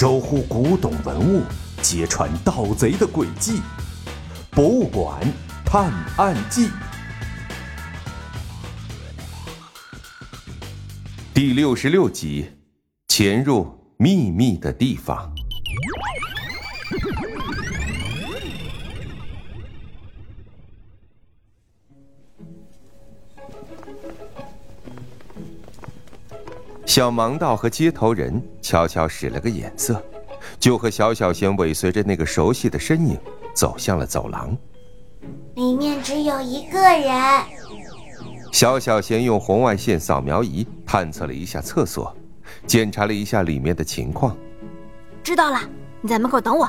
守护古董文物，揭穿盗贼的诡计。博物馆探案记第六十六集：潜入秘密的地方。小盲道和接头人悄悄使了个眼色，就和小小贤尾随着那个熟悉的身影走向了走廊。里面只有一个人。小小贤用红外线扫描仪探测了一下厕所，检查了一下里面的情况。知道了，你在门口等我。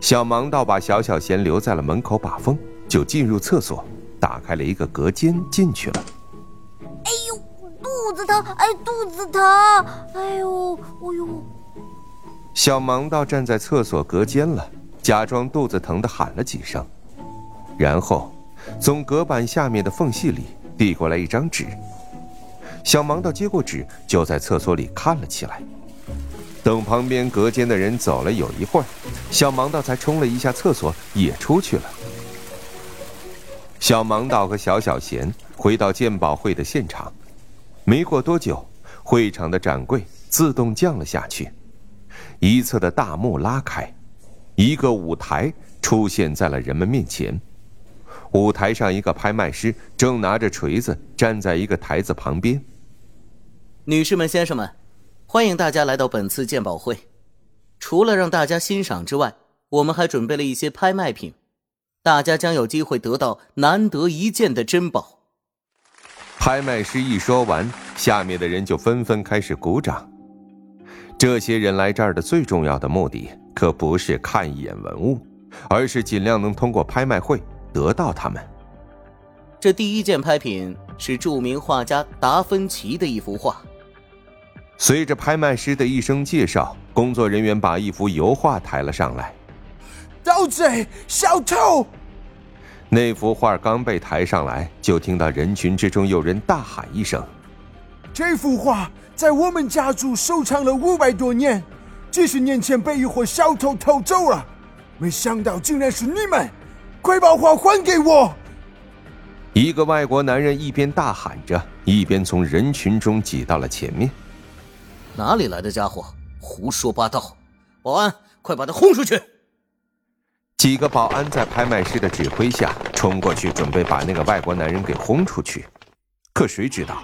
小盲道把小小贤留在了门口把风，就进入厕所，打开了一个隔间进去了。哎呦，肚子疼！哎，肚子疼！哎呦，哎呦！小盲道站在厕所隔间了，假装肚子疼的喊了几声，然后从隔板下面的缝隙里递过来一张纸。小盲道接过纸，就在厕所里看了起来。等旁边隔间的人走了有一会儿，小盲道才冲了一下厕所，也出去了。小盲道和小小贤回到鉴宝会的现场，没过多久，会场的展柜自动降了下去，一侧的大幕拉开，一个舞台出现在了人们面前。舞台上，一个拍卖师正拿着锤子站在一个台子旁边。女士们、先生们。欢迎大家来到本次鉴宝会。除了让大家欣赏之外，我们还准备了一些拍卖品，大家将有机会得到难得一见的珍宝。拍卖师一说完，下面的人就纷纷开始鼓掌。这些人来这儿的最重要的目的，可不是看一眼文物，而是尽量能通过拍卖会得到他们。这第一件拍品是著名画家达芬奇的一幅画。随着拍卖师的一声介绍，工作人员把一幅油画抬了上来。盗贼、小偷！那幅画刚被抬上来，就听到人群之中有人大喊一声：“这幅画在我们家族收藏了五百多年，几十年前被一伙小偷偷走了，没想到竟然是你们！快把画还给我！”一个外国男人一边大喊着，一边从人群中挤到了前面。哪里来的家伙，胡说八道！保安，快把他轰出去！几个保安在拍卖师的指挥下冲过去，准备把那个外国男人给轰出去。可谁知道，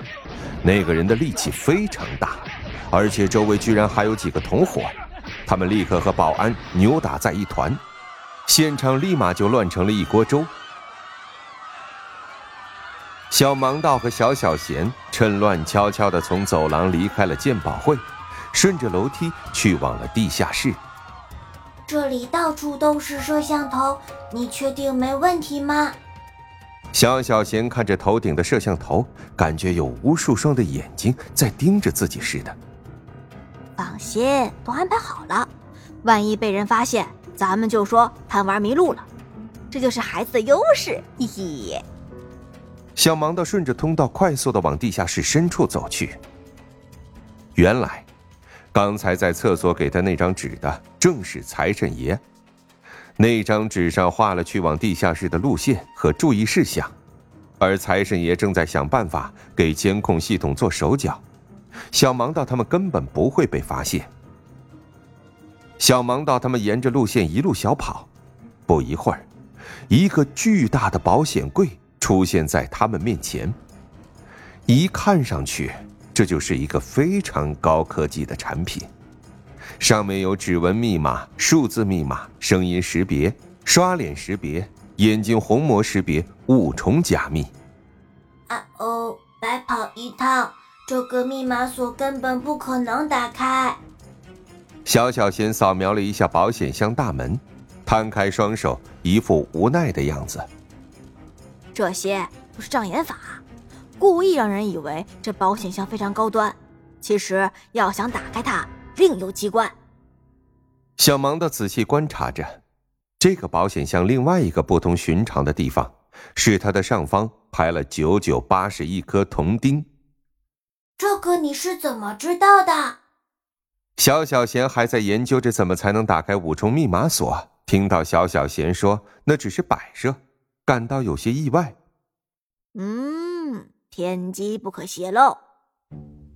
那个人的力气非常大，而且周围居然还有几个同伙，他们立刻和保安扭打在一团，现场立马就乱成了一锅粥。小盲道和小小贤趁乱悄悄的从走廊离开了鉴宝会，顺着楼梯去往了地下室。这里到处都是摄像头，你确定没问题吗？小小贤看着头顶的摄像头，感觉有无数双的眼睛在盯着自己似的。放心，都安排好了，万一被人发现，咱们就说贪玩迷路了，这就是孩子的优势，嘿嘿。小盲道顺着通道快速的往地下室深处走去。原来，刚才在厕所给他那张纸的正是财神爷。那张纸上画了去往地下室的路线和注意事项，而财神爷正在想办法给监控系统做手脚。小盲道他们根本不会被发现。小盲道他们沿着路线一路小跑，不一会儿，一个巨大的保险柜。出现在他们面前，一看上去，这就是一个非常高科技的产品，上面有指纹密码、数字密码、声音识别、刷脸识别、眼睛虹膜识别、五重加密。啊哦，白跑一趟，这个密码锁根本不可能打开。小小贤扫描了一下保险箱大门，摊开双手，一副无奈的样子。这些都是障眼法，故意让人以为这保险箱非常高端，其实要想打开它，另有机关。小盲的仔细观察着这个保险箱，另外一个不同寻常的地方是它的上方排了九九八十一颗铜钉。这个你是怎么知道的？小小贤还在研究着怎么才能打开五重密码锁，听到小小贤说那只是摆设，感到有些意外。嗯，天机不可泄露。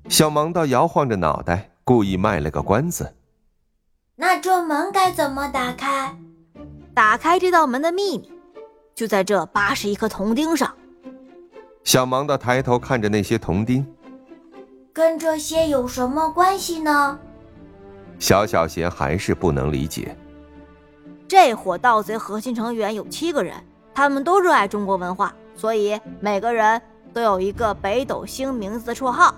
小盲道摇晃着脑袋，故意卖了个关子。那这门该怎么打开？打开这道门的秘密，就在这八十一颗铜钉上。小盲道抬头看着那些铜钉，跟这些有什么关系呢？小小贤还是不能理解。这伙盗贼核心成员有七个人，他们都热爱中国文化，所以每个人都有一个北斗星名字的绰号。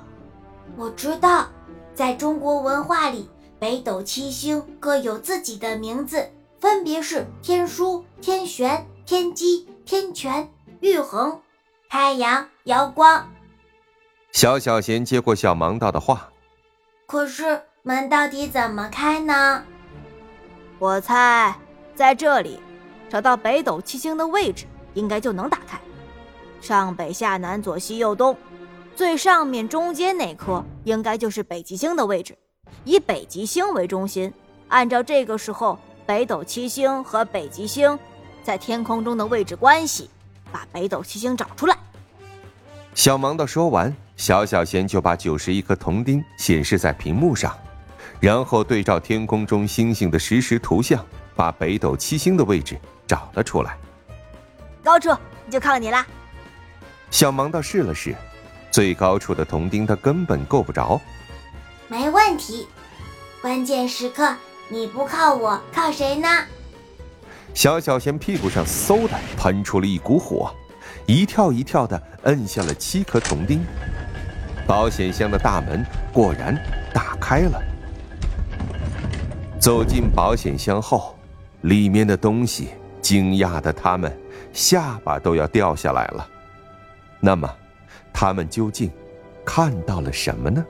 我知道，在中国文化里，北斗七星各有自己的名字，分别是天枢、天璇、天机、天权、玉衡、太阳、瑶光。小小贤接过小盲道的话，可是门到底怎么开呢？我猜，在这里找到北斗七星的位置，应该就能打开。上北下南左西右东。最上面中间那颗应该就是北极星的位置，以北极星为中心，按照这个时候北斗七星和北极星在天空中的位置关系，把北斗七星找出来。小盲道说完，小小贤就把九十一颗铜钉显示在屏幕上，然后对照天空中星星的实时图像，把北斗七星的位置找了出来。高处就靠你了。小盲道试了试。最高处的铜钉，他根本够不着。没问题，关键时刻你不靠我，靠谁呢？小小贤屁股上嗖的喷出了一股火，一跳一跳的摁下了七颗铜钉，保险箱的大门果然打开了。走进保险箱后，里面的东西惊讶的他们下巴都要掉下来了。那么。他们究竟看到了什么呢？